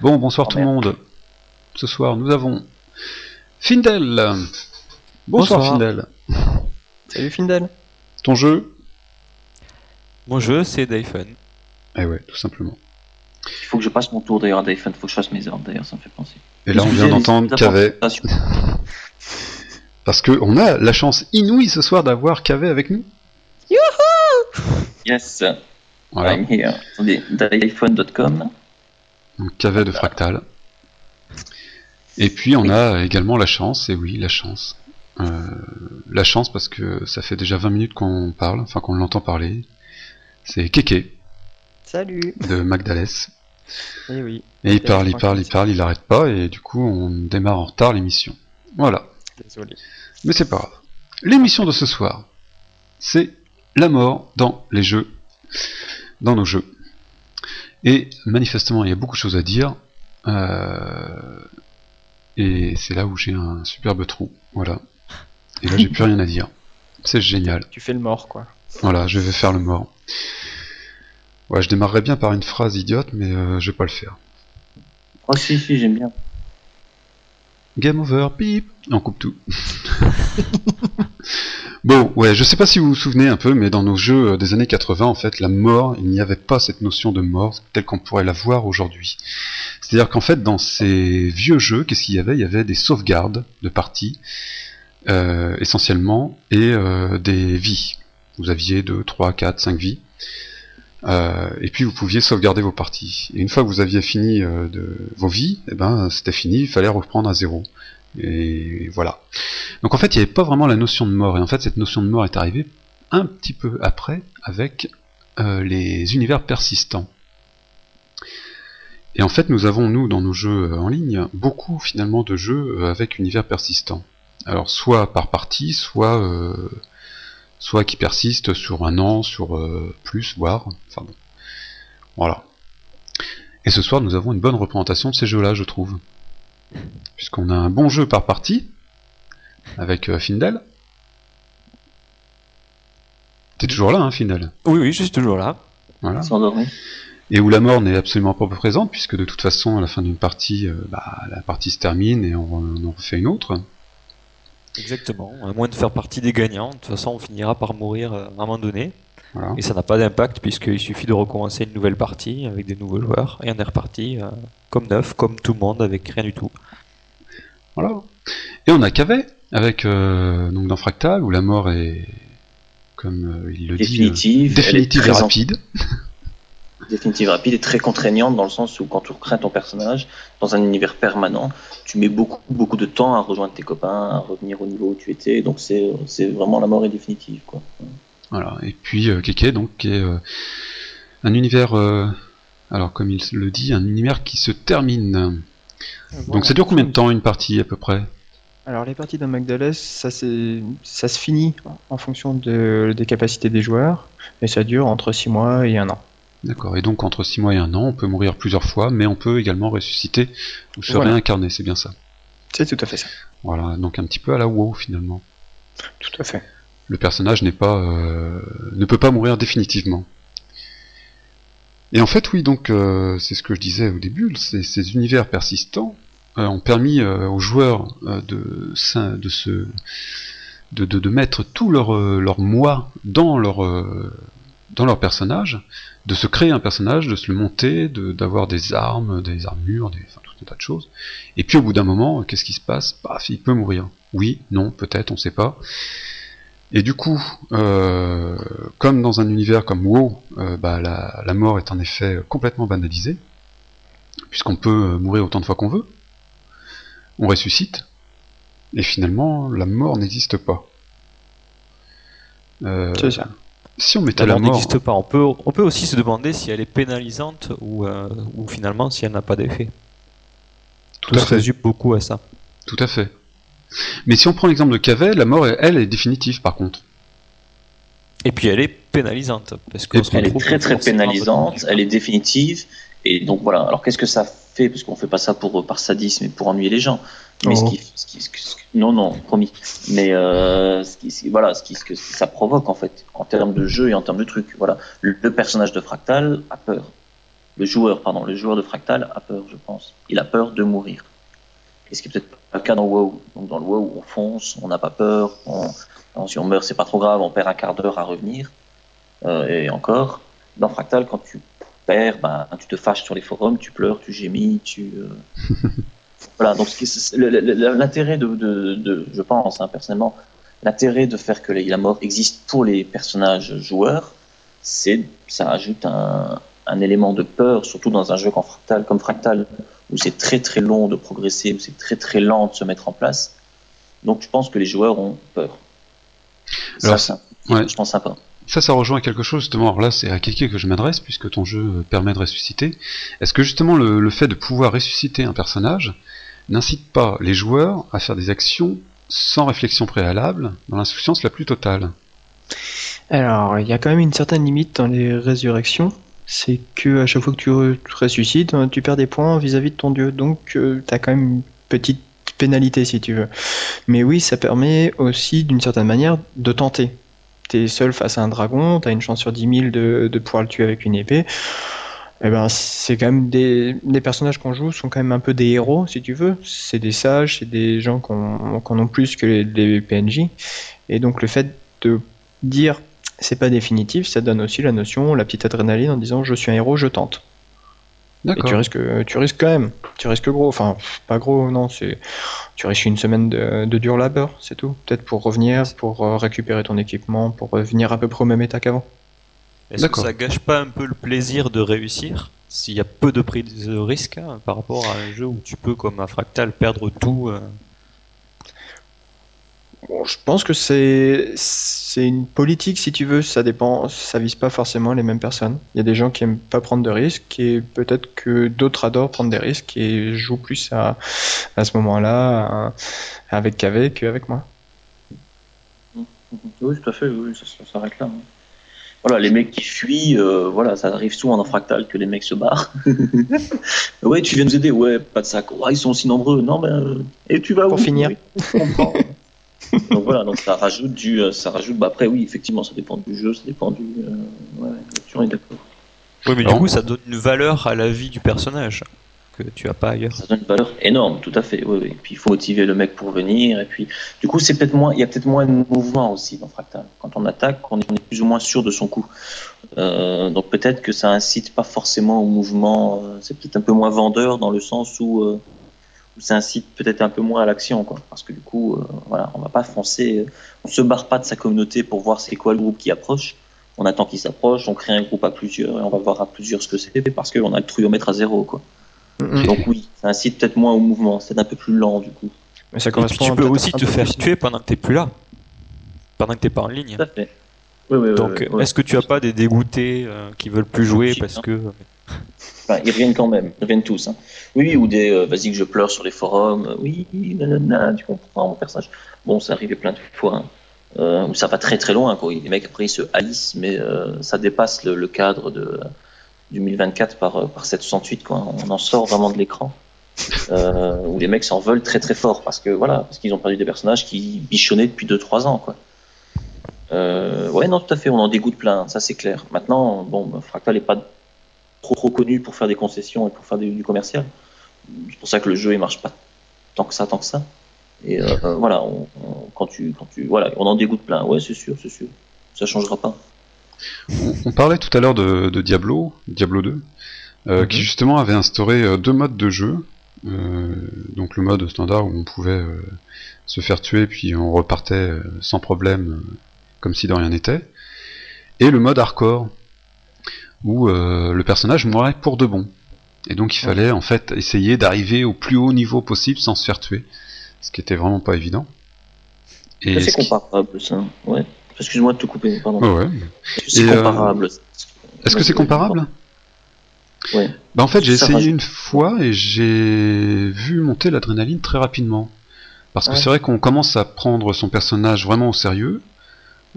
Bon, bonsoir Oh, tout le monde. Ce soir, nous avons Findel. Bonsoir, Bonsoir. Findel. Salut Findel. Ton jeu Mon jeu, c'est Dayfun. Eh ouais, tout simplement. Il faut que je passe mon tour d'ailleurs à Dayfun, faut que je fasse mes ordres d'ailleurs, ça me fait penser. Et là, on vient d'entendre Cavet, parce que on a la chance inouïe ce soir d'avoir Cavet avec nous. Yes, Voilà, I'm here. Attendez. Donc Cavet de Fractal. Et puis on a également la chance, et oui, la chance. Euh, la chance parce que ça fait déjà 20 minutes qu'on parle, enfin qu'on l'entend parler. C'est Keke Salut. de Magdales. Eh oui, Et il parle, il parle, il parle, il arrête pas, et du coup on démarre en retard l'émission. Voilà. désolé. Mais c'est pas grave. L'émission de ce soir, c'est la mort dans les jeux, dans nos jeux. Et manifestement, il y a beaucoup de choses à dire. euh, et c'est là où j'ai un superbe trou. Voilà. Et là, j'ai plus rien à dire. C'est génial. Tu fais le mort, quoi. Voilà, je vais faire le mort. Ouais, je démarrerais bien par une phrase idiote, mais euh, je vais pas le faire. Oh si, si, j'aime bien. Game over, pip, on coupe tout. bon, ouais, je sais pas si vous vous souvenez un peu, mais dans nos jeux euh, des années 80, en fait, la mort, il n'y avait pas cette notion de mort telle qu'on pourrait la voir aujourd'hui. C'est-à-dire qu'en fait, dans ces vieux jeux, qu'est-ce qu'il y avait? Il y avait des sauvegardes de parties, euh, essentiellement, et euh, des vies. Vous aviez 2, 3, 4, 5 vies. Et puis vous pouviez sauvegarder vos parties. Et une fois que vous aviez fini de vos vies, eh ben c'était fini, il fallait reprendre à zéro. Et voilà. Donc en fait, il n'y avait pas vraiment la notion de mort. Et en fait, cette notion de mort est arrivée un petit peu après avec euh, les univers persistants. Et en fait, nous avons, nous, dans nos jeux euh, en ligne, beaucoup finalement de jeux euh, avec univers persistants. Alors, soit par partie, soit, qui persistent sur un an, sur plus, voire. Enfin bon. Voilà. Et ce soir, nous avons une bonne représentation de ces jeux-là, je trouve. Puisqu'on a un bon jeu par partie, avec euh, Findel. T'es toujours là, hein, Findel? Oui, oui, je suis toujours là. Voilà. Et où la mort n'est absolument pas présente, puisque de toute façon, à la fin d'une partie, euh, bah, la partie se termine et on, on en refait une autre. Exactement. À moins de faire partie des gagnants, de toute façon, on finira par mourir euh, à un moment donné. Voilà. Et ça n'a pas d'impact, puisqu'il suffit de recommencer une nouvelle partie avec des nouveaux joueurs. Et on est reparti euh, comme neuf, comme tout le monde, avec rien du tout. voilà. Et on a Cavet, avec euh, donc dans Fractal, où la mort est, comme euh, il le dit, Définitive. euh, et rapide. Définitive rapide et très contraignante dans le sens où quand tu recrées ton personnage dans un univers permanent, tu mets beaucoup beaucoup de temps à rejoindre tes copains, à revenir au niveau où tu étais. Donc c'est c'est vraiment la mort est définitive quoi. Voilà. Et puis euh, Keke, donc, qui est euh, un univers, euh, alors comme il le dit, un univers qui se termine. Donc ça dure combien de temps une partie à peu près? Alors les parties d'un Magdalès, ça, c'est- ça se finit en fonction de- des capacités des joueurs, et ça dure entre 6 mois et 1 an. D'accord, et donc entre 6 mois et 1 an, on peut mourir plusieurs fois, mais on peut également ressusciter ou se Voilà. réincarner, c'est bien ça. C'est tout à fait ça. Voilà, donc un petit peu à la WoW finalement. Tout à fait. Le personnage n'est pas, euh, ne peut pas mourir définitivement. Et en fait, oui, donc euh, c'est ce que je disais au début, ces, ces univers persistants euh, ont permis euh, aux joueurs euh, de, de se, de, de, de mettre tout leur, euh, leur moi dans leur, euh, dans leur personnage, de se créer un personnage, de se le monter, d'avoir des armes, des armures, des, enfin, tout un tas de choses. Et puis au bout d'un moment, qu'est-ce qui se passe? Paf, il peut mourir. Oui, non, peut-être, on sait pas. Et du coup, euh, comme dans un univers comme WoW, euh, bah, la, la mort est en effet complètement banalisée, puisqu'on peut mourir autant de fois qu'on veut, on ressuscite, et finalement, la mort n'existe pas. Euh, C'est ça. Si on mettait La la mort mort, n'existe pas. On peut, on peut aussi se demander si elle est pénalisante ou, euh, ou finalement si elle n'a pas d'effet. tout Tout à se fait, résume beaucoup à ça. tout à fait. Mais si on prend l'exemple de Cavet, la mort, elle, est définitive par contre. Et puis elle est pénalisante. Parce Elle est très très pénalisante, elle est définitive et donc voilà. Alors qu'est-ce que ça fait parce qu'on fait pas ça pour par sadisme et pour ennuyer les gens. Mais Oh. ce qui, ce qui- ce qui- ce qui- non non promis. Mais euh, ce qui, voilà ce qui, ce que ça provoque en fait en termes de jeu et en termes de trucs. Voilà le, le personnage de Fractal a peur. le joueur, pardon, le joueur de Fractal a peur, je pense. Il a peur de mourir. Et ce qui est peut-être pas le cas dans WoW. Donc dans le WoW, on fonce, on n'a pas peur, on, si on meurt, c'est pas trop grave, on perd un quart d'heure à revenir. Euh, et encore, dans Fractal, quand tu perds, ben, tu te fâches sur les forums, tu pleures, tu gémis, tu. Euh, voilà, donc l'intérêt de, de, de, je pense, hein, personnellement, l'intérêt de faire que la mort existe pour les personnages joueurs, c'est ça ajoute un, un élément de peur, surtout dans un jeu comme Fractal, comme Fractal où c'est très très long de progresser, où c'est très très lent de se mettre en place. Donc je pense que les joueurs ont peur. ça, ça je pense sympa. Ça, ça rejoint quelque chose justement. Alors là, c'est à quelqu'un que je m'adresse puisque ton jeu permet de ressusciter. Est-ce que justement le, fait de pouvoir ressusciter un personnage n'incite pas les joueurs à faire des actions sans réflexion préalable, dans l'insouciance la plus totale? Alors, il y a quand même une certaine limite dans les résurrections c'est que à chaque fois que tu, ressuscites, hein, tu perds des points vis-à-vis de ton dieu. Donc euh, tu quand même une petite pénalité si tu veux. Mais oui, ça permet aussi d'une certaine manière de tenter. Tu es seul face à un dragon, tu as une chance sur 10 000 de, de pouvoir le tuer avec une épée. Eh ben, c'est quand même des, personnages qu'on joue sont quand même un peu des héros, si tu veux. C'est des sages, c'est des gens qu'on qu ont plus que les, les PNJ. Et donc le fait de dire c'est pas définitif, ça donne aussi la notion, la petite adrénaline en disant je suis un héros, je tente. Et tu risques, tu risques quand même, tu risques gros, enfin pas gros, non, c'est, tu risques une semaine de, dur labeur, c'est tout. Peut-être pour revenir, pour euh, récupérer ton équipement, pour revenir à peu près au même état qu'avant. Est-ce que ça gâche pas un peu le plaisir de réussir s'il y a peu de prise de risque hein, par rapport à un jeu où tu peux, comme un fractal, perdre tout euh, je pense que c'est c'est une politique si tu veux, ça dépend, ça vise pas forcément les mêmes personnes. Il y a des gens qui aiment pas prendre de risques et peut-être que d'autres adorent prendre des risques et jouent plus à, à ce moment-là avec qu'avec qu'avec moi. Oui, tout à fait, oui, ça, s'arrête là. Hein. Voilà, les mecs qui fuient, euh, voilà, ça arrive souvent en fractal que les mecs se barrent. ouais, tu viens nous aider, ouais, pas de sac. ils sont aussi nombreux. Non, ben, euh, et tu vas Pour finir. Donc voilà, donc ça rajoute du, euh, ça rajoute. Bah après oui, effectivement, ça dépend du jeu, ça dépend du. Euh, ouais, tu es d'accord. Oui, mais du coup, ça donne une valeur à la vie du personnage que tu as pas ailleurs. Ça donne une valeur énorme, tout à fait. Oui, oui. Puis il faut motiver le mec pour venir. Et puis, du coup, c'est peut-être moins, il y a peut-être moins de mouvement aussi dans Fractal. Quand on attaque, on est, plus ou moins sûr de son coup. Euh, donc peut-être que ça incite pas forcément au mouvement. Euh, c'est peut-être un peu moins vendeur dans le sens où euh, ça incite peut-être un peu moins à l'action, quoi. Parce que du coup, euh, voilà, on va pas foncer, on se barre pas de sa communauté pour voir c'est quoi le groupe qui approche. On attend qu'il s'approche, on crée un groupe à plusieurs et on va voir à plusieurs ce que c'est parce qu'on a le truyomètre à zéro, quoi. Donc oui, ça incite peut-être moins au mouvement, c'est un peu plus lent du coup. Mais ça correspond tu peux aussi te faire tuer pendant que t'es plus là, pendant que t'es pas en ligne. Tout à fait. Donc, est-ce que tu as pas des dégoûtés euh, qui veulent plus jouer parce que Ils reviennent quand même, ils reviennent tous. Hein. Oui, ou des euh, vas-y que je pleure sur les forums, euh, oui, nanana, tu comprends mon personnage. Bon, ça arrivé plein de fois. Hein. Euh, ça va très très loin. Les mecs après ils se haïssent, mais ça dépasse le, cadre de, du 1024 par, par 768. Quoi. On en sort vraiment de l'écran. où les mecs s'en veulent très très fort parce que voilà, parce qu'ils ont perdu des personnages qui bichonnaient depuis 2-3 ans. Quoi. ouais, non, tout à fait, on en dégoûte plein, ça c'est clair. Maintenant, bon, Fractal n'est pas trop trop connu pour faire des concessions et pour faire du, commercial. C'est pour ça que le jeu il marche pas tant que ça, tant que ça. Et euh, voilà, quand tu, quand tu, voilà, on en dégoûte plein. Ouais, c'est sûr, c'est sûr. Ça changera pas. On, parlait tout à l'heure de, Diablo, Diablo 2, euh, qui mhm. justement avait instauré euh, deux modes de jeu. donc le mode standard où on pouvait se faire tuer puis on repartait sans problème comme si de rien n'était. Et le mode hardcore où euh, le personnage mourait pour de bon. Et donc il fallait en fait essayer d'arriver au plus haut niveau possible sans se faire tuer, ce qui était vraiment pas évident. Et c'est comparable ça, ouais. Excuse-moi de te couper, pardon. ouais. C'est comparable? Est-ce que c'est comparable? Ouais. Bah en fait j'ai essayé une fois et j'ai vu monter l'adrénaline très rapidement. Parce que c'est vrai qu'on commence à prendre son personnage vraiment au sérieux,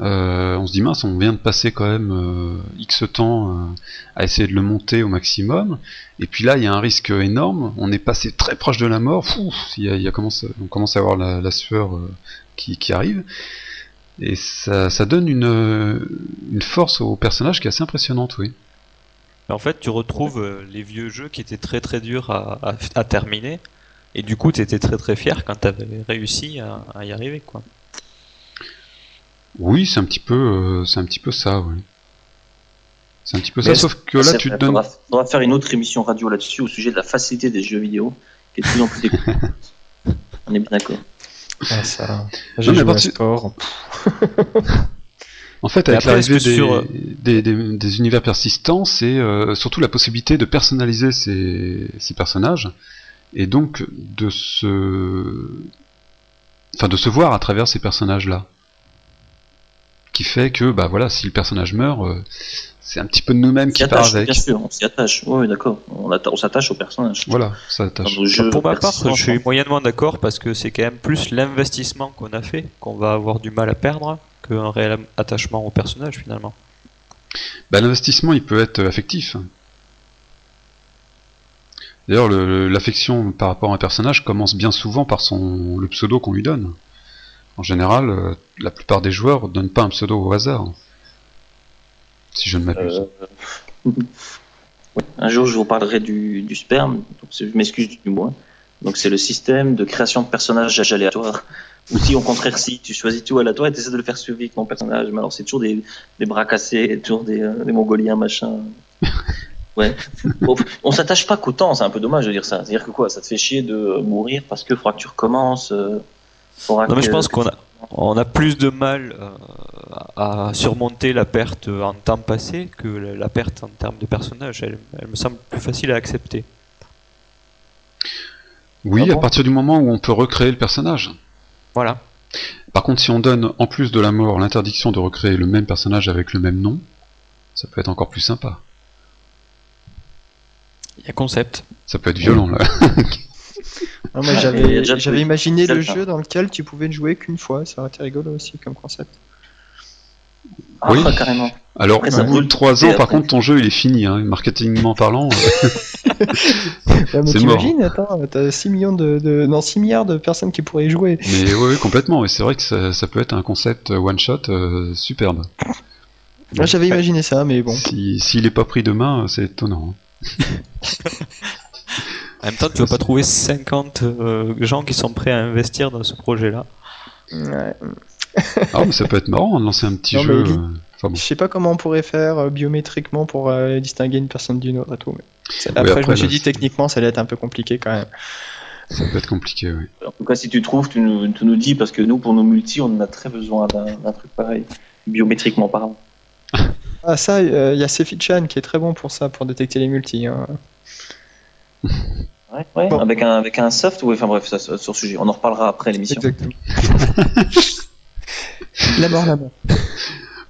euh, on se dit mince, on vient de passer quand même euh, X temps euh, à essayer de le monter au maximum, et puis là il y a un risque énorme, on est passé très proche de la mort, il y a, commence, on commence à avoir la, sueur qui, arrive, et ça, donne une, force au personnage qui est assez impressionnante, oui. En fait, tu retrouves les vieux jeux qui étaient très très durs à, à, terminer, et du coup, tu étais très très fier quand tu avais réussi à, y arriver, quoi. Oui, c'est un petit peu, euh, c'est un petit peu ça, oui. C'est un petit peu ça, sauf que là, tu te donnes. On va, faire une autre émission radio là-dessus au sujet de la facilité des jeux vidéo, qui est de plus en plus On est bien d'accord. Ah, ça. J'ai joué sport. En fait, avec l'arrivée euh, des, des, univers persistants, c'est euh, surtout la possibilité de personnaliser ces, ces, personnages et donc de se, enfin, de se voir à travers ces personnages-là. Qui fait que, bah voilà, si le personnage meurt, euh, c'est un petit peu de nous-mêmes qui part avec. Bien sûr, on s'y attache. Oui, d'accord. On, s'attache au personnage. Voilà, ça attache. Pour ma part, je suis moyennement d'accord parce que c'est quand même plus l'investissement qu'on a fait qu'on va avoir du mal à perdre qu'un réel attachement au personnage finalement. Bah, L'investissement il peut être affectif. D'ailleurs l'affection par rapport à un personnage commence bien souvent par son le pseudo qu'on lui donne. En général, euh, la plupart des joueurs ne donnent pas un pseudo au hasard. Si je ne m'abuse. Euh, un jour je vous parlerai du, du sperme, donc je m'excuse du moins. Donc c'est le système de création de personnages aléatoires ou si au contraire, si tu choisis tout à la toi et tu essaies de le faire suivre avec ton personnage, mais alors c'est toujours des, des, bras cassés, toujours des, euh, des mongoliens, machin. Ouais. on s'attache pas qu'au temps, c'est un peu dommage de dire ça. C'est-à-dire que quoi, ça te fait chier de mourir parce que faudra que tu recommences. Euh, non, mais je pense qu'on a, on a plus de mal euh, à surmonter la perte en temps passé que la perte en termes de personnage. Elle, elle me semble plus facile à accepter. Oui, ah à partir du moment où on peut recréer le personnage. Voilà. Par contre, si on donne en plus de la mort l'interdiction de recréer le même personnage avec le même nom, ça peut être encore plus sympa. Il y a concept. Ça peut être violent là. Ah, j'avais imaginé le jeu dans lequel tu pouvais jouer qu'une fois, ça aurait été rigolo aussi comme concept. Ah, oui, carrément. Alors, au bout de 3 ans, par contre, ton jeu il est fini, hein, marketingment parlant. Euh, c'est mort. attends, t'as 6 millions de, non, 6 milliards de personnes qui pourraient y jouer. Mais oui, complètement, et c'est vrai que ça, peut être un concept one shot euh, superbe. Moi j'avais imaginé ça, mais bon. S'il si, est pas pris demain, c'est étonnant. Hein. en même temps, tu vas pas trouver 50 euh, gens qui sont prêts à investir dans ce projet-là. Ouais. ah, mais ça peut être marrant de lancer un petit jeu. Je sais pas comment on pourrait faire euh, biométriquement pour euh, distinguer une personne d'une autre et tout. Mais... Après, je me suis dit techniquement, ça allait être un peu compliqué quand même. Ça peut être compliqué, oui. En tout cas, si tu trouves, tu nous, dis, parce que nous, pour nos multi, on a très besoin d'un truc pareil, biométriquement parlant. ah, ça, il y a Chan qui est très bon pour ça, pour détecter les multis. Hein. Ouais, ouais avec, un, avec un soft, ou enfin bref, ça, sur ce sujet, on en reparlera après l'émission. Exactement. la mort, la mort.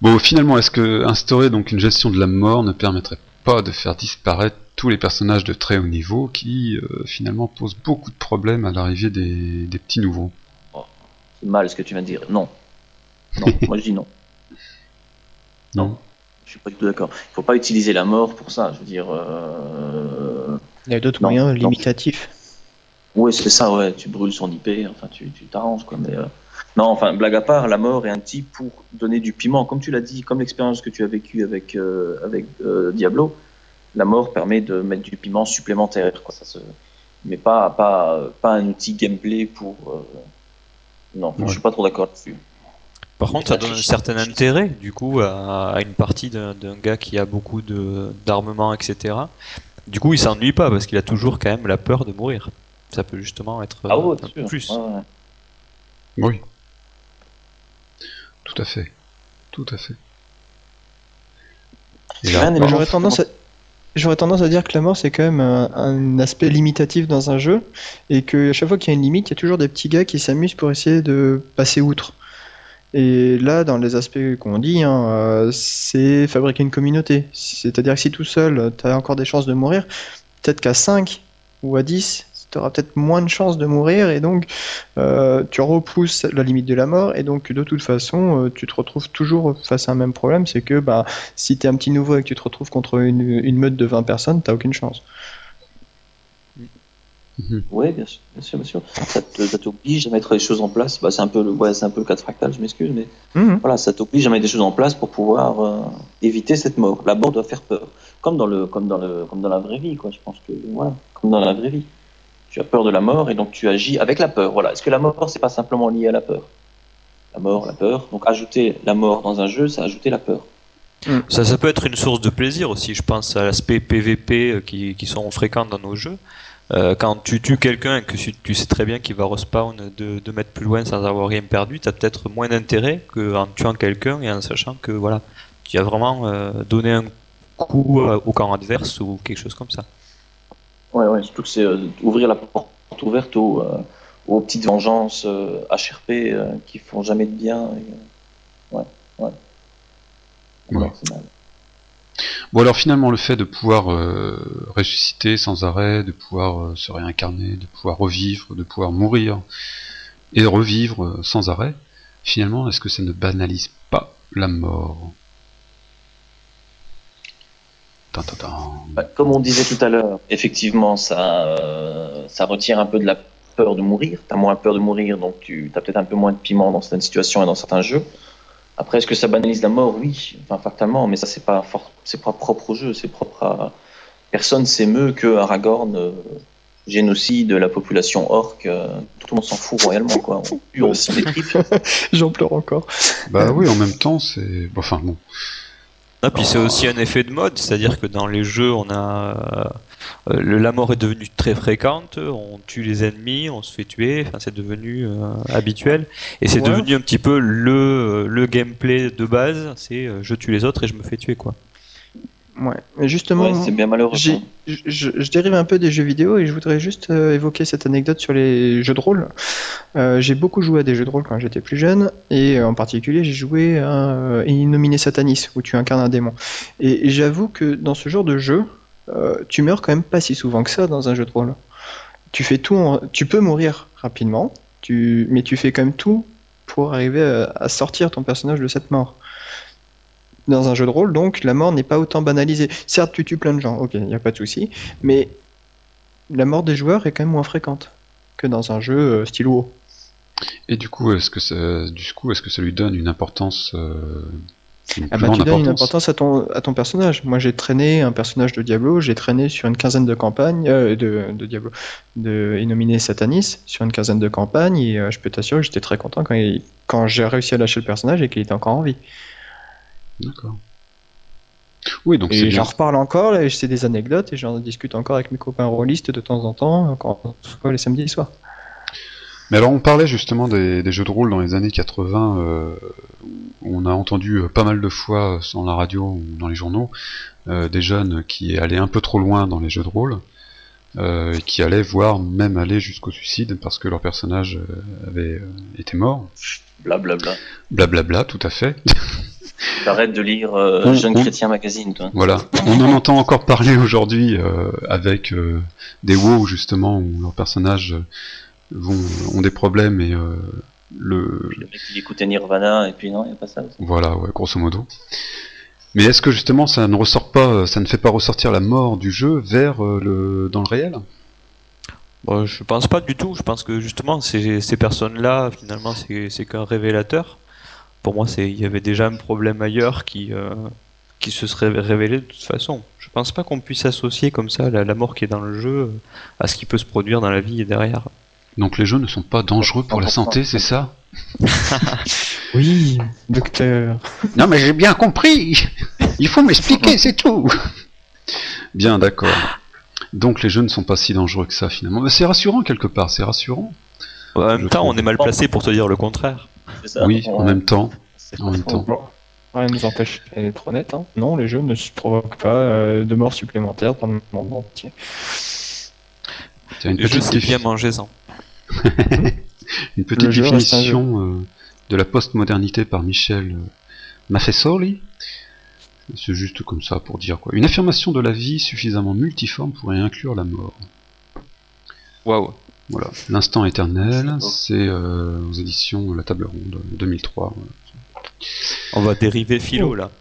Bon, finalement, est-ce que instaurer donc une gestion de la mort ne permettrait pas de faire disparaître tous les personnages de très haut niveau qui euh, finalement posent beaucoup de problèmes à l'arrivée des, petits nouveaux? Oh, C'est mal ce que tu viens de dire. Non. Non, moi je dis non? Non. Je suis pas du tout d'accord. Il faut pas utiliser la mort pour ça. Je veux dire. Euh... Il y a d'autres moyens limitatifs. Oui, c'est ça, ouais. Tu brûles son IP, enfin, tu t'arranges, quoi. Mais, euh, non, enfin, blague à part, la mort est un type pour donner du piment. Comme tu l'as dit, comme l'expérience que tu as vécue avec, euh, avec euh, Diablo, la mort permet de mettre du piment supplémentaire. Quoi. Ça se... Mais pas, pas, pas un outil gameplay pour. Euh, non, je suis pas trop d'accord là-dessus. Par contre, ça donne un certain intérêt, du coup, à, une partie d'un gars qui a beaucoup d'armement, etc. Du coup, il s'ennuie pas parce qu'il a toujours quand même la peur de mourir. Ça peut justement être ah un peu plus. Oui. Tout à fait. Tout à fait. J'aurais tendance à... J'aurais tendance à dire que la mort c'est quand même un, aspect limitatif dans un jeu et que à chaque fois qu'il y a une limite, il y a toujours des petits gars qui s'amusent pour essayer de passer outre. Et là, dans les aspects qu'on dit, hein, euh, c'est fabriquer une communauté. C'est-à-dire que si tout seul, tu as encore des chances de mourir, peut-être qu'à 5 ou à 10, tu auras peut-être moins de chances de mourir et donc euh, tu repousses la limite de la mort et donc de toute façon euh, tu te retrouves toujours face à un même problème, c'est que bah, si tu es un petit nouveau et que tu te retrouves contre une, meute de 20 personnes, tu aucune chance. Mhm. Oui, bien sûr, bien sûr, Ça t'oblige à mettre les choses en place. Bah, c'est un peu le, ouais, c'est un peu le cas de fractal, je m'excuse, mais mhm. voilà, ça t'oblige à mettre des choses en place pour pouvoir euh, éviter cette mort. La mort doit faire peur. comme dans le, comme dans le, comme dans la vraie vie, quoi. Je pense que voilà, comme dans la vraie vie. Tu as peur de la mort et donc tu agis avec la peur. Voilà. Est-ce que la mort c'est pas simplement lié à la peur? La mort, la peur. Donc ajouter la mort dans un jeu, c'est ajouter la peur. Ça, ça peut être une source de plaisir aussi. Je pense à l'aspect PVP euh, qui, qui sont fréquents dans nos jeux. Euh, quand tu tues quelqu'un et que tu, sais très bien qu'il va respawn de, de mettre plus loin sans avoir rien perdu, tu as peut-être moins d'intérêt qu'en tuant quelqu'un et en sachant que voilà, tu as vraiment euh, donné un coup au camp adverse ou quelque chose comme ça. Ouais, ouais, surtout que c'est ouvrir la porte ouverte aux, aux petites vengeances HRP qui font jamais de bien. ouais, ouais. Bon alors finalement le fait de pouvoir euh, ressusciter sans arrêt, de pouvoir euh, se réincarner, de pouvoir revivre, de pouvoir mourir et revivre euh, sans arrêt, finalement est-ce que ça ne banalise pas la mort? Bah, Comme on disait tout à l'heure, effectivement ça, ça retire un peu de la peur de mourir, tu as moins peur de mourir donc tu as peut-être un peu moins de piment dans certaines situations et dans certains jeux. Après, est-ce que ça banalise la mort? Oui, enfin, fatalement, mais ça, c'est pas, c'est pas propre au jeu, c'est propre à. Personne s'émeut que Aragorn euh, génocide la population orque. Euh, tout le monde s'en fout royalement, quoi. On J'en pleure encore. Bah oui, en même temps, c'est. Enfin, bon. Ah, puis c'est aussi un effet de mode, c'est-à-dire que dans les jeux, on a euh, la mort est devenue très fréquente, on tue les ennemis, on se fait tuer, enfin c'est devenu euh, habituel et c'est devenu un petit peu le, le gameplay de base, c'est euh, je tue les autres et je me fais tuer quoi. Ouais, mais justement, c'est bien malheureux. Je, je, dérive un peu des jeux vidéo et je voudrais juste évoquer cette anecdote sur les jeux de rôle. j'ai beaucoup joué à des jeux de rôle quand j'étais plus jeune et en particulier j'ai joué à Innominé Satanis où tu incarnes un démon. Et j'avoue que dans ce genre de jeu, euh, tu meurs quand même pas si souvent que ça dans un jeu de rôle. Tu fais tout, tu peux mourir rapidement, mais tu fais quand même tout pour arriver à, sortir ton personnage de cette mort. Dans un jeu de rôle, donc, la mort n'est pas autant banalisée. Certes, tu tues plein de gens, ok, il n'y a pas de souci, mais la mort des joueurs est quand même moins fréquente que dans un jeu euh, style WoW. Et du coup, est-ce que ça, du coup, est-ce que ça lui donne une importance euh, ah bah, tu donnes une importance à ton, à ton personnage. Moi, j'ai traîné un personnage de Diablo, j'ai traîné sur une quinzaine de campagnes, euh, de, de, Diablo, de Innominé Satanis, sur une quinzaine de campagnes, et euh, je peux t'assurer que j'étais très content quand, quand j'ai réussi à lâcher le personnage et qu'il était encore en vie. D'accord. Oui, donc et j'en reparle encore, et c'est des anecdotes, et j'en discute encore avec mes copains rôlistes de temps en temps, quand les samedis soirs. Mais alors on parlait justement des, jeux de rôle dans les années 80, euh, où on a entendu euh, pas mal de fois dans la radio ou dans les journaux euh, des jeunes qui allaient un peu trop loin dans les jeux de rôle, et qui allaient voir même aller jusqu'au suicide parce que leur personnage avait été mort. Blablabla. Blablabla, tout à fait. Arrête de lire Jeune Chrétien Magazine, toi. Voilà. On en entend encore parler aujourd'hui avec des WoW justement où leur personnage ont des problèmes et euh, le... le mec qui écoutait Nirvana et puis non, il n'y a pas ça. Voilà, ouais, grosso modo. Mais est-ce que justement ça ne ressort pas, ça ne fait pas ressortir la mort du jeu vers euh, le dans le réel? Bon, Je pense pas du tout. Je pense que justement ces, ces personnes-là, finalement, c'est qu'un révélateur. Pour moi, il y avait déjà un problème ailleurs qui euh, qui se serait révélé de toute façon. Je pense pas qu'on puisse associer comme ça la, la, mort qui est dans le jeu à ce qui peut se produire dans la vie et derrière. Donc les jeux ne sont pas dangereux pour la santé, c'est ça Oui, docteur. Non mais j'ai bien compris. Il faut m'expliquer, c'est tout. Bien, d'accord. Donc les jeux ne sont pas si dangereux que ça finalement. c'est rassurant quelque part, c'est rassurant. en même temps, on est mal placé pour te dire le contraire. oui, en même temps. En même temps. Rien ne nous empêche d'être honnête. Hein. Non, les jeux ne provoquent pas euh, de morts supplémentaires dans le monde entier. Une petite bien. Une petite définition euh, de la postmodernité par Michel euh, Maffesoli. C'est juste comme ça pour dire quoi. Une affirmation de la vie suffisamment multiforme pourrait inclure la mort. Waouh. Voilà. L'instant éternel, c'est euh, aux éditions La Table Ronde 2003. On va dériver philo là.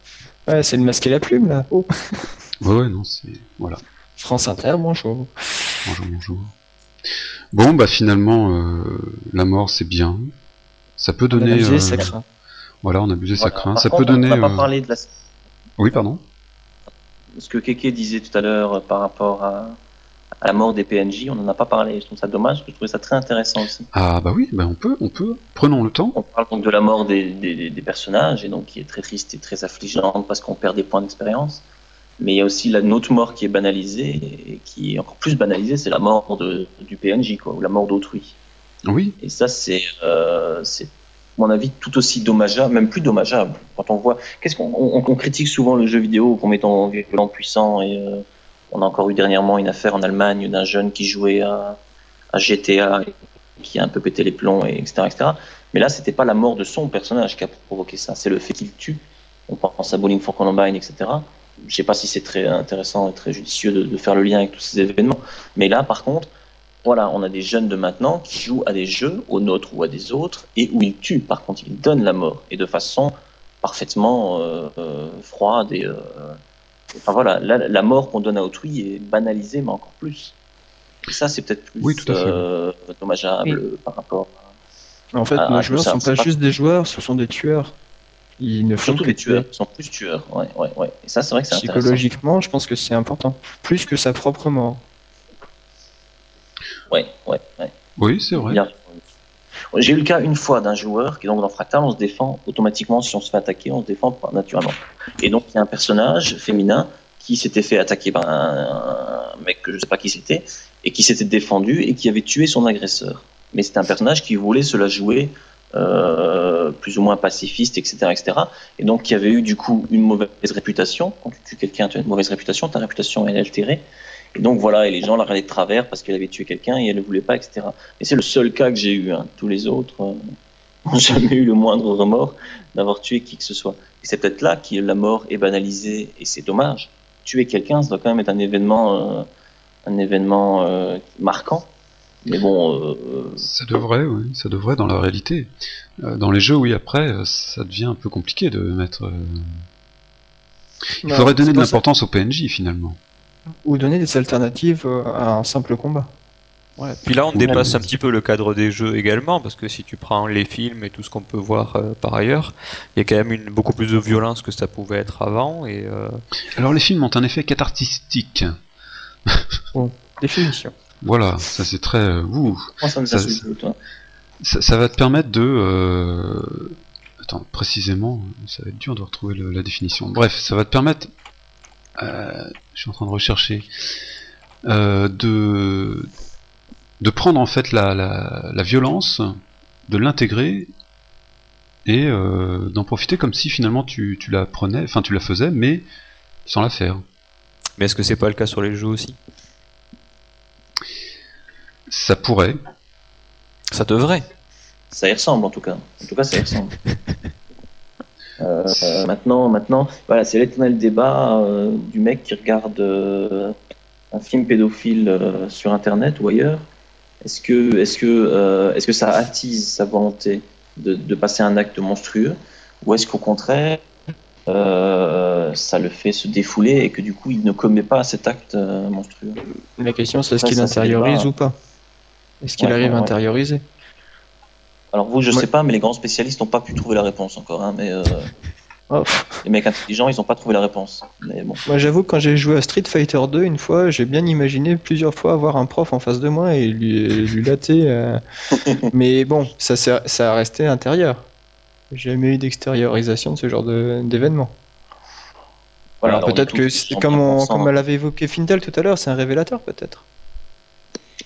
Ouais, c'est le masque et la plume là. Oh. ouais, ouais, non, c'est. Voilà. France Inter, bonjour. Bonjour, bonjour. Bon, bah finalement, euh, la mort c'est bien. Ça peut donner. On a euh, craint. Voilà, on a abusé sa crainte. Ça peut donner. On va pas euh, parler de la. Oui, pardon. ce que Keke disait tout à l'heure par rapport à, la mort des PNJ, on n'en a pas parlé. Je trouve ça dommage, je trouvais ça très intéressant aussi. Ah bah oui, bah on peut, on peut. Prenons le temps. On parle donc de la mort des, des, personnages, et donc qui est très triste et très affligeante parce qu'on perd des points d'expérience. Mais il y a aussi la autre mort qui est banalisée, et qui est encore plus banalisée, c'est la mort de, du PNJ, quoi, ou la mort d'autrui. Oui. Et ça, c'est, euh, c'est, à mon avis, tout aussi dommageable, même plus dommageable. Quand on voit, qu'est-ce qu'on on, critique souvent le jeu vidéo qu'on met en violent puissant, et euh, on a encore eu dernièrement une affaire en Allemagne d'un jeune qui jouait à, à GTA, qui a un peu pété les plombs, et etc., etc. Mais là, c'était pas la mort de son personnage qui a provoqué ça, c'est le fait qu'il tue. On pense à Bowling for Columbine, etc je sais pas si c'est très intéressant et très judicieux de, faire le lien avec tous ces événements. Mais là, par contre, voilà, on a des jeunes de maintenant qui jouent à des jeux, aux nôtres ou à des autres, et où ils tuent. Par contre, ils donnent la mort et de façon parfaitement euh, euh, froide et euh, enfin voilà, la, mort qu'on donne à autrui est banalisée, mais encore plus. Et ça, c'est peut-être plus dommageable par rapport. À, en fait, les joueurs ne sont pas, juste des joueurs, ce sont des tueurs. Ils ne font Surtout les tueurs, ils sont plus tueurs. Ouais, ouais, ouais. Et ça, c'est vrai que c'est Psychologiquement, je pense que c'est important. Plus que sa propre mort. Ouais, ouais, ouais. Oui, c'est vrai. J'ai eu le cas une fois d'un joueur qui, donc, dans Fractal, on se défend automatiquement. Si on se fait attaquer, on se défend naturellement. Et donc, il y a un personnage féminin qui s'était fait attaquer par un, mec que je sais pas qui c'était, et qui s'était défendu et qui avait tué son agresseur. Mais c'était un personnage qui voulait se la jouer euh, plus ou moins pacifiste, etc., etc. Et donc qui avait eu du coup une mauvaise réputation. Quand tu tues quelqu'un, tu as une mauvaise réputation, ta réputation est altérée. Et donc voilà, et les gens la regardaient de travers parce qu'elle avait tué quelqu'un et elle ne voulait pas, etc. Et c'est le seul cas que j'ai eu. Hein. Tous les autres euh, n'ont jamais eu le moindre remords d'avoir tué qui que ce soit. Et c'est peut-être là que la mort est banalisée et c'est dommage. Tuer quelqu'un, ça doit quand même être un événement, euh, un événement euh, marquant. Mais bon. Euh, ça devrait, oui, ça devrait dans la réalité. Euh, dans les jeux, oui, après, euh, ça devient un peu compliqué de mettre. Il bah, faudrait donner de l'importance au PNJ finalement. Ou donner des alternatives à un simple combat. Ouais. Puis là, on dépasse un petit peu le cadre des jeux également, parce que si tu prends les films et tout ce qu'on peut voir par ailleurs, il y a quand même une, beaucoup plus de violence que ça pouvait être avant. Et, Alors les films ont un effet cathartistique. Bon, définition. Voilà, ça c'est très. Euh, ça, ça, va te permettre de. Euh... Attends, précisément, ça va être dur de retrouver la définition. Bref, ça va te permettre. Euh, je suis en train de rechercher. Euh, de de prendre en fait la, la, la violence, de l'intégrer et euh, d'en profiter comme si finalement tu, tu la prenais, enfin tu la faisais, mais sans la faire. Mais est-ce que c'est pas le cas sur les jeux aussi? Ça pourrait. Ça devrait. Ça y ressemble en tout cas. En tout cas, ça y ressemble. Euh, maintenant, maintenant, voilà, c'est l'éternel débat euh, du mec qui regarde euh, un film pédophile sur Internet ou ailleurs. Est-ce que, est-ce que, est-ce que ça attise sa volonté de, de passer un acte monstrueux, ou est-ce qu'au contraire, ça le fait se défouler et que du coup, il ne commet pas cet acte monstrueux? La question, c'est est-ce qu'il intériorise ou pas? Est-ce qu'il arrive à intérioriser Alors vous, je sais pas, mais les grands spécialistes n'ont pas pu trouver la réponse encore. Hein, mais euh, oh. les mecs intelligents, ils n'ont pas trouvé la réponse. Mais bon. Moi, j'avoue, quand j'ai joué à Street Fighter 2 une fois, j'ai bien imaginé plusieurs fois avoir un prof en face de moi et lui, lui latter. Euh. mais bon, ça, ça a resté intérieur. J'ai jamais eu d'extériorisation de ce genre d'événement. Voilà, peut-être que, comme, comme elle avait évoqué Fintel tout à l'heure, c'est un révélateur peut-être.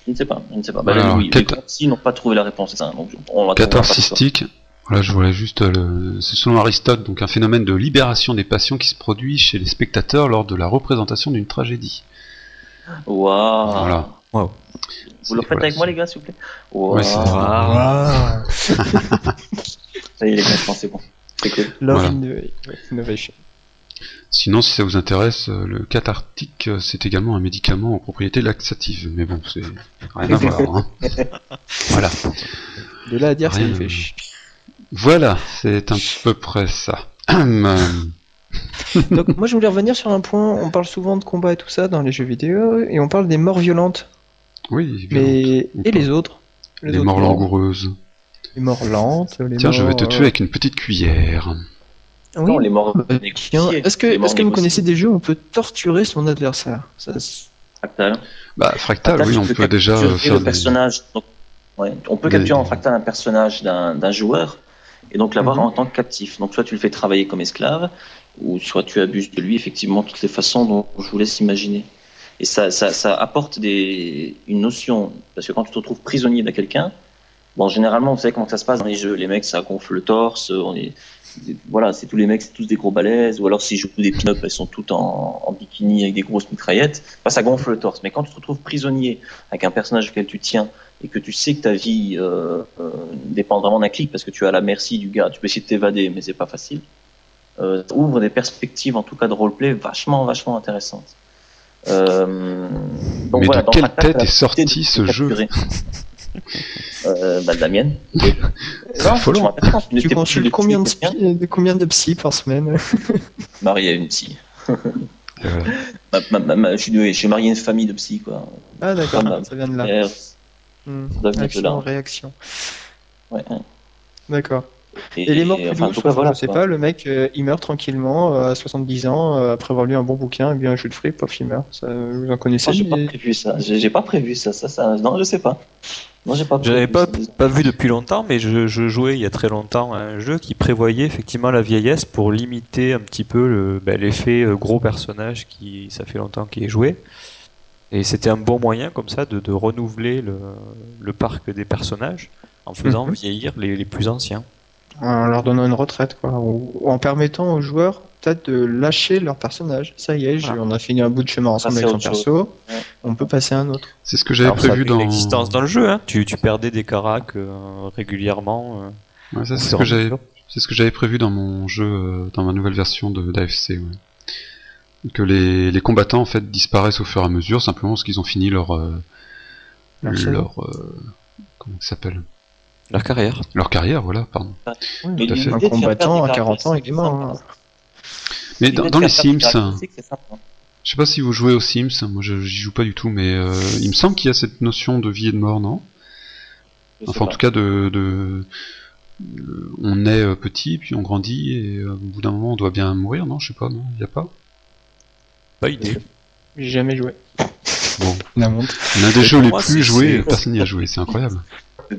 Je ne sais pas, je ne sais pas. Bah, oui, les n'ont pas trouvé la réponse. Ça, donc on Catharsistique. Voilà, je voulais juste le. C'est selon Aristote, donc un phénomène de libération des passions qui se produit chez les spectateurs lors de la représentation d'une tragédie. Waouh. Voilà. Wow. Vous le faites avec moi, les gars, s'il vous plaît? Waouh. Ouais, ça y est, les gars, c'est bon. C'est cool. Love innovation. Sinon, si ça vous intéresse, euh, le cathartique, euh, c'est également un médicament aux propriétés laxatives. Mais bon, c'est rien à voir. Hein. voilà. De là à dire, c'est fait Voilà, c'est à peu près ça. Donc, moi, je voulais revenir sur un point. On parle souvent de combat et tout ça dans les jeux vidéo, et on parle des morts violentes. Oui, Mais... Et les autres? Les, morts langoureuses. Les morts lentes. Tiens, je vais te tuer avec une petite cuillère. Oui, les morts Est-ce que, est-ce que vous connaissez des jeux où on peut torturer son adversaire ça, Fractal. Bah, fractal, oui, on peut déjà faire des... personnage. on peut capturer en fractal un personnage d'un joueur et donc l'avoir mhm. en tant que captif. Donc soit tu le fais travailler comme esclave, ou soit tu abuses de lui, effectivement, toutes les façons dont je vous laisse imaginer. Et ça, ça, ça apporte des, une notion, parce que quand tu te retrouves prisonnier de quelqu'un, bon, généralement, vous savez comment ça se passe dans les jeux. Les mecs, ça gonfle le torse, on est, voilà, c'est tous les mecs, c'est tous des gros balaises, ou alors s'ils jouent des pin-up, elles sont toutes en, en, bikini avec des grosses mitraillettes, bah, ça gonfle le torse. Mais quand tu te retrouves prisonnier avec un personnage auquel tu tiens, et que tu sais que ta vie euh, euh, dépend vraiment d'un clic, parce que tu es à la merci du gars, tu peux essayer de t'évader, mais c'est pas facile, euh, ça ouvre des perspectives, en tout cas de roleplay, vachement, vachement intéressantes. Euh, donc Mais de quelle tête est sorti ce jeu euh, bah, de la mienne. Tu consultes combien de, psy, combien de psy par semaine Marie a une psy. je, suis, marié à une famille de psy, quoi. Ah d'accord, ça vient de là. Hmm. Action, réaction. Ouais. D'accord. Et, les morts plus enfin, voilà, je sais pas, le mec euh, il meurt tranquillement euh, à 70 ans euh, après avoir lu un bon bouquin et bien un jeu de fric, pof il meurt. Ça, vous en connaissez J'ai pas prévu ça. J'ai pas prévu ça. Ça, ça. Non, je sais pas. Non, j'ai pas. J'avais pas, pas vu depuis longtemps, mais je, je, jouais il y a très longtemps à un jeu qui prévoyait effectivement la vieillesse pour limiter un petit peu ben, l'effet gros personnage qui ça fait longtemps qu'il est joué. Et c'était un bon moyen comme ça de, de renouveler le, le, parc des personnages en faisant mhm. vieillir les, les plus anciens en leur donnant une retraite, quoi, ou, en permettant aux joueurs peut-être de lâcher leur personnage. Ça y est, on a fini un bout de chemin ensemble avec son perso, on peut passer à un autre. C'est ce que j'avais prévu dans l'existence dans le jeu. Hein. Tu, tu, perdais des caracs euh, régulièrement. Euh, c'est ce que j'avais. C'est ce que j'avais prévu dans mon jeu, euh, dans ma nouvelle version de d'AFC. Que les, les, combattants en fait disparaissent au fur et à mesure, simplement parce qu'ils ont fini leur leur, comment ça s'appelle? Leur carrière. Leur carrière, voilà, pardon. Un combattant à 40 ans, il est mort. Hein. Mais dans, les Sims, hein. je sais pas si vous jouez aux Sims, moi j'y joue pas du tout, mais euh, il me semble qu'il y a cette notion de vie et de mort, non? Enfin, en tout cas, de, de, on est euh, petit, puis on grandit, et euh, au bout d'un moment on doit bien mourir, non? Je sais pas, non? Il y a pas? Pas idée. J'ai jamais joué. Bon. L'un des jeux les plus joués, personne n'y a joué, c'est incroyable.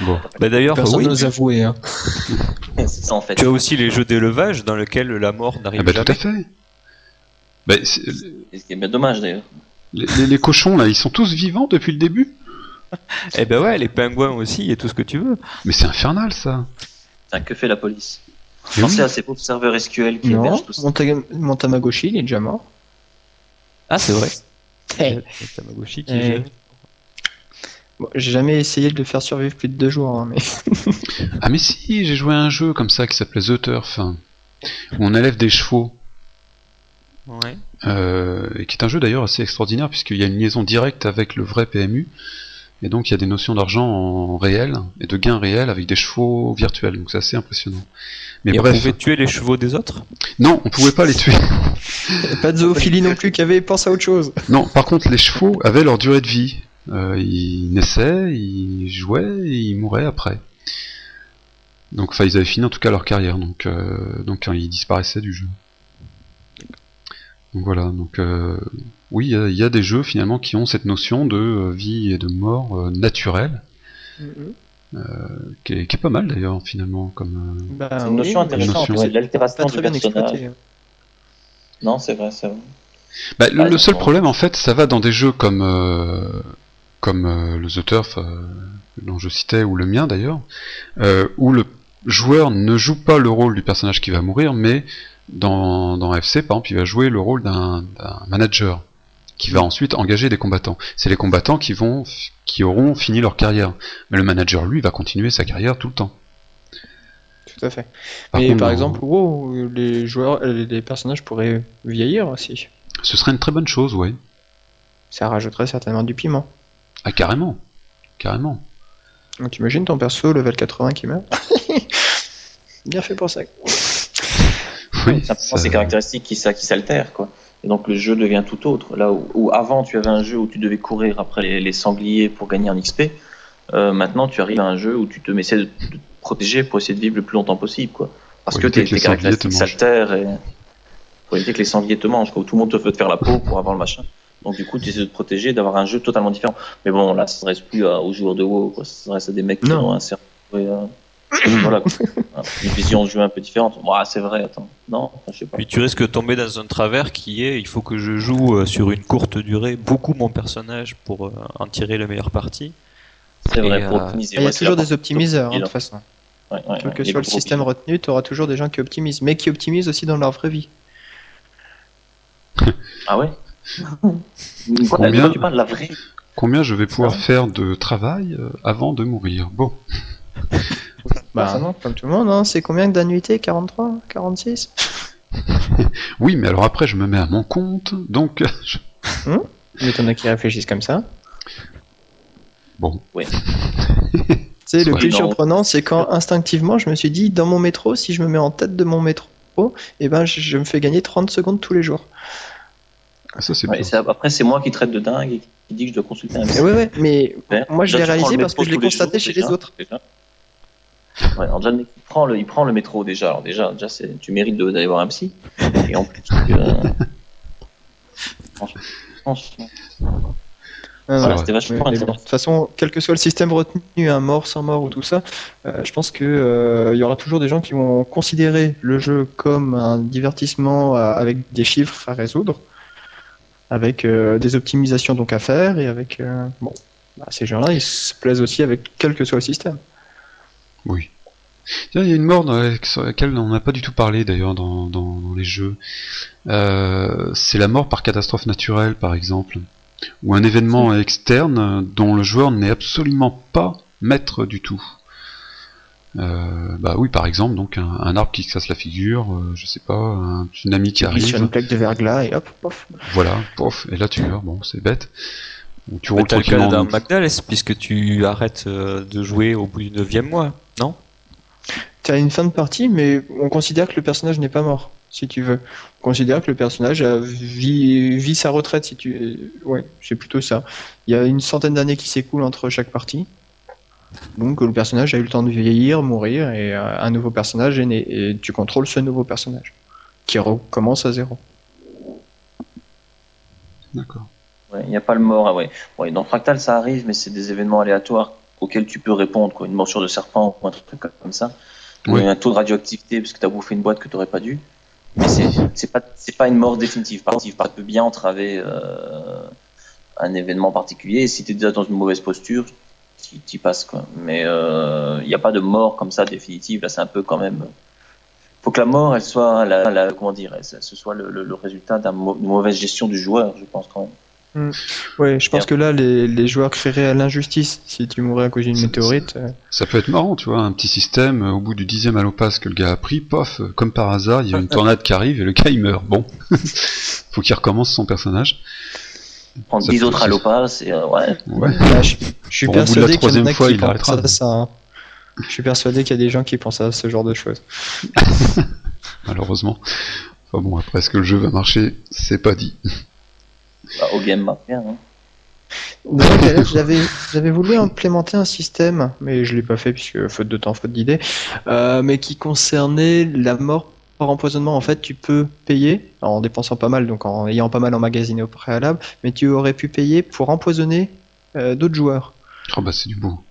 Bon. Bah d'ailleurs, oui. nous avouer. Hein. en fait. Tu as aussi les jeux d'élevage dans lesquels la mort n'arrive ah bah, jamais. Tout à fait. Bah, c'est ce qui est bien dommage d'ailleurs. Les, cochons là, ils sont tous vivants depuis le début. eh ben ouais, les pingouins aussi et tout ce que tu veux. Mais c'est infernal ça. que fait la police? Pensez à ces pauvres serveurs SQL qui non, hébergent tout ça. Mon, Tamagotchi, il est déjà mort. Ah, c'est vrai. Hey. Tamagotchi qui est j'ai jamais essayé de le faire survivre plus de deux jours, hein, mais. ah mais si, j'ai joué à un jeu comme ça qui s'appelait The Turf, hein, où on élève des chevaux. Ouais. Euh, et qui est un jeu d'ailleurs assez extraordinaire puisqu'il y a une liaison directe avec le vrai PMU. Et donc il y a des notions d'argent en réel et de gains réels avec des chevaux virtuels. Donc c'est assez impressionnant. Mais et bref. On pouvait tuer les chevaux des autres? Non, on pouvait pas les tuer. pas de zoophilie non plus qui avait pensé à autre chose. Non, par contre les chevaux avaient leur durée de vie. Euh, ils naissaient, ils jouaient et ils mouraient après. Donc, enfin, ils avaient fini en tout cas leur carrière, donc, euh, donc ils disparaissaient du jeu. Donc voilà, donc euh, oui, il y, a des jeux finalement qui ont cette notion de vie et de mort naturelle, mm-hmm. qui, est, pas mal d'ailleurs finalement comme. Bah c'est une notion intéressante, c'est l'altération du personnage. Non, c'est vrai, c'est vrai. Bah, le, bah, seul problème en fait, ça va dans des jeux comme comme euh, le The Turf euh, dont je citais, ou le mien d'ailleurs, euh, où le joueur ne joue pas le rôle du personnage qui va mourir, mais dans, dans FC, par exemple, il va jouer le rôle d'un manager qui va ensuite engager des combattants. C'est les combattants qui vont, qui auront fini leur carrière. Mais le manager, lui, va continuer sa carrière tout le temps. Tout à fait. Mais par exemple, les joueurs, les personnages pourraient vieillir aussi. Ce serait une très bonne chose, oui. Ça rajouterait certainement du piment. Ah, carrément. Carrément. T'imagines ton perso level 80 qui meurt Bien fait pour ça. Oui, simplement ces caractéristiques qui, qui s'altèrent, quoi. Et donc le jeu devient tout autre. Là où, avant tu avais un jeu où tu devais courir après les, sangliers pour gagner en XP, euh, maintenant tu arrives à un jeu où tu te mets de, te protéger pour essayer de vivre le plus longtemps possible, quoi. Parce que tes, caractéristiques s'altèrent et faut éviter que les sangliers te mangent. Tout le monde te veut te faire la peau pour avoir le machin. Donc du coup, tu essaies de te protéger, d'avoir un jeu totalement différent. Mais bon, là, ça ne reste plus aux joueurs de WoW, quoi. ça s'adresse à des mecs qui ont un cerveau. Euh, voilà, une vision de jeu un peu différente. c'est vrai, attends. Non, je sais pas. Puis tu risques de tomber dans un travers qui est il faut que je joue euh, sur une courte durée beaucoup mon personnage pour euh, en tirer le meilleur parti. C'est vrai, pour optimiser. Il y a toujours des optimiseurs, hein, de toute façon. Quel que soit le système retenu, tu auras toujours des gens qui optimisent, mais qui optimisent aussi dans leur vraie vie. ah ouais? combien, tu parles, la vraie... combien je vais pouvoir faire de travail euh, avant de mourir Bon. Bah, comme tout le monde, hein. c'est combien d'annuités 43 46 Oui, mais alors après, je me mets à mon compte, donc. Je... Hum mais t'en as qui réfléchissent comme ça. Bon. Oui. c'est le plus surprenant, c'est quand instinctivement, je me suis dit, dans mon métro, si je me mets en tête de mon métro, et eh ben, je, me fais gagner 30 secondes tous les jours. Ah, ça, c'est Après, c'est moi qui traite de dingue et qui dit que je dois consulter un médecin. Oui, mais moi, je l'ai réalisé parce que je l'ai constaté chez les autres. Ouais, alors déjà, il prend le, il prend le métro déjà. Alors déjà, déjà tu mérites d'aller voir un psy. Et en plus, euh... franchement, c'était vachement De toute façon, quel que soit le système retenu, un mort, sans mort ou tout ça, euh, je pense que euh, il y aura toujours des gens qui vont considérer le jeu comme un divertissement euh, avec des chiffres à résoudre, avec des optimisations donc à faire et avec bon, bah, ces gens-là, ils se plaisent aussi avec quel que soit le système. Oui. il y a une mort sur laquelle on n'a pas du tout parlé d'ailleurs dans, les jeux. Euh, c'est la mort par catastrophe naturelle, par exemple, ou un événement externe dont le joueur n'est absolument pas maître du tout. Euh, bah oui, par exemple, donc un, arbre qui se casse la figure, euh, je sais pas, un tsunami qui arrive. Sur une plaque de verglas et hop, pof. Voilà, pof, et là tu meurs. Bon, c'est bête. Tu roules tranquillement. le cas puisque tu arrêtes de jouer au bout du 9 mois non? Tu as une fin de partie, mais on considère que le personnage n'est pas mort, si tu veux. On considère que le personnage a vit, sa retraite, si tu. Ouais, c'est plutôt ça. Il y a une centaine d'années qui s'écoulent entre chaque partie. Donc le personnage a eu le temps de vieillir, mourir, et euh, un nouveau personnage est né. Et tu contrôles ce nouveau personnage, qui recommence à zéro. D'accord. Il n'y a pas le mort. Ah ouais. ouais. Dans Fractal, ça arrive, mais c'est des événements aléatoires auquel tu peux répondre, quoi, une morsure de serpent ou un truc comme ça, ou un taux de radioactivité parce que tu as bouffé une boîte que tu n'aurais pas dû. Mais c'est pas pas une mort définitive. Par contre, tu peux bien entraver euh, un événement particulier. Et si tu es déjà dans une mauvaise posture, tu y passes quoi. Mais il euh, n'y a pas de mort comme ça définitive. Là, c'est un peu quand même. Faut que la mort, elle soit la, comment dire, ce soit le, le résultat d'une mauvaise gestion du joueur, je pense quand même. Mm. Ouais, je pense que là, les, joueurs créeraient à l'injustice si tu mourais à cause d'une météorite. Euh. Ça peut être marrant, tu vois, un petit système, euh, au bout du dixième allopass que le gars a pris, pof, euh, comme par hasard, il y a une tornade qui arrive et le gars il meurt. Bon, faut qu'il recommence son personnage. Prendre dix autres allopass et ouais. Bah, je, suis persuadé qu'il y a fois, il arrêtera. Ça, hein. Je suis persuadé qu'il y a des gens qui pensent à ce genre de choses. Malheureusement. Enfin bon, après, est-ce que le jeu va marcher? C'est pas dit. Bah, au game hein. j'avais voulu implémenter un système, mais je l'ai pas fait puisque faute de temps, faute d'idée, euh, mais qui concernait la mort empoisonnement. En fait, tu peux payer en dépensant pas mal, donc en ayant pas mal emmagasiné au préalable, mais tu aurais pu payer pour empoisonner euh, d'autres joueurs. Oh bah c'est du beau.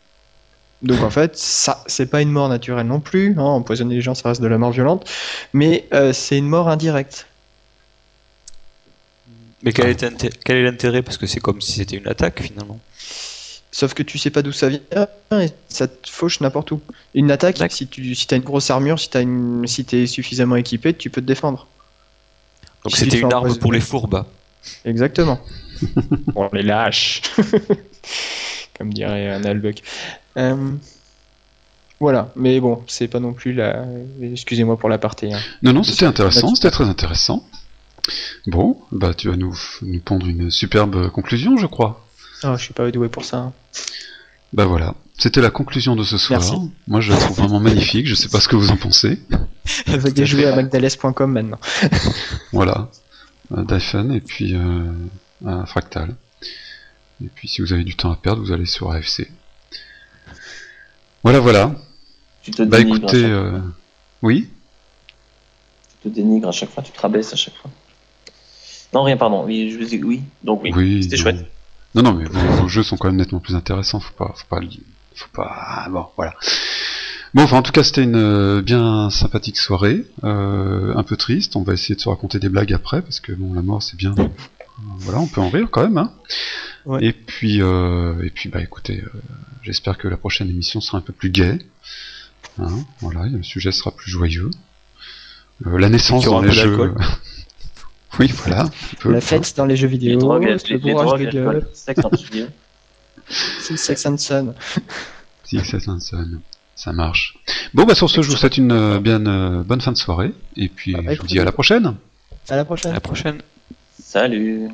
Donc en fait, ça, c'est pas une mort naturelle non plus. Hein. empoisonner les gens, ça reste de la mort violente, mais euh, c'est une mort indirecte. Mais quel est l'intérêt? Parce que c'est comme si c'était une attaque finalement. Sauf que tu sais pas d'où ça vient et ça te fauche n'importe où. Une attaque, si tu si as une grosse armure, si tu une, si es suffisamment équipé, tu peux te défendre. Donc c'était une arme pour les fourbes. Exactement. On les lâche. Comme dirait un Albuck. Euh, voilà, mais bon, c'est pas non plus la. Excusez-moi pour la partie. Hein. Non, non, c'était intéressant, c'était très intéressant. Bon, bah tu vas nous, nous pondre une superbe conclusion, je crois. Ah, je suis pas doué pour ça. Hein. Bah voilà, c'était la conclusion de ce soir. Moi, je la trouve vraiment magnifique. Je sais pas ce que vous en pensez. Veuillez jouer à magdales.com maintenant. voilà, Dyphon et puis euh, Fractal. Et puis, si vous avez du temps à perdre, vous allez sur AFC. Voilà, voilà. Tu te bah écoutez, euh... oui. te dénigres à chaque fois, tu te rabaisses à chaque fois. Non, rien, pardon. Oui, je vous dis oui. Donc oui, c'était chouette. Non, non, mais vos, jeux sont quand même nettement plus intéressants. Faut pas, faut pas, faut pas. Ah, bon, voilà. Bon, enfin, en tout cas, c'était une euh, bien sympathique soirée, euh, un peu triste. On va essayer de se raconter des blagues après, parce que bon, la mort, c'est bien. voilà, on peut en rire quand même. Hein. Et puis, euh, et puis, bah, écoutez, j'espère que la prochaine émission sera un peu plus gaie. Hein, voilà, le sujet sera plus joyeux. la naissance dans les jeux. oui, voilà. la fête dans les jeux vidéo. Les drogues, le bourrage de gueule. Six Sex and Son. Six Sex and Son. Ça marche. Bon, bah sur ce, je vous souhaite une euh, bien euh, bonne fin de soirée. Et puis, bah, je vous dis à la prochaine. À la prochaine. À la prochaine. Salut.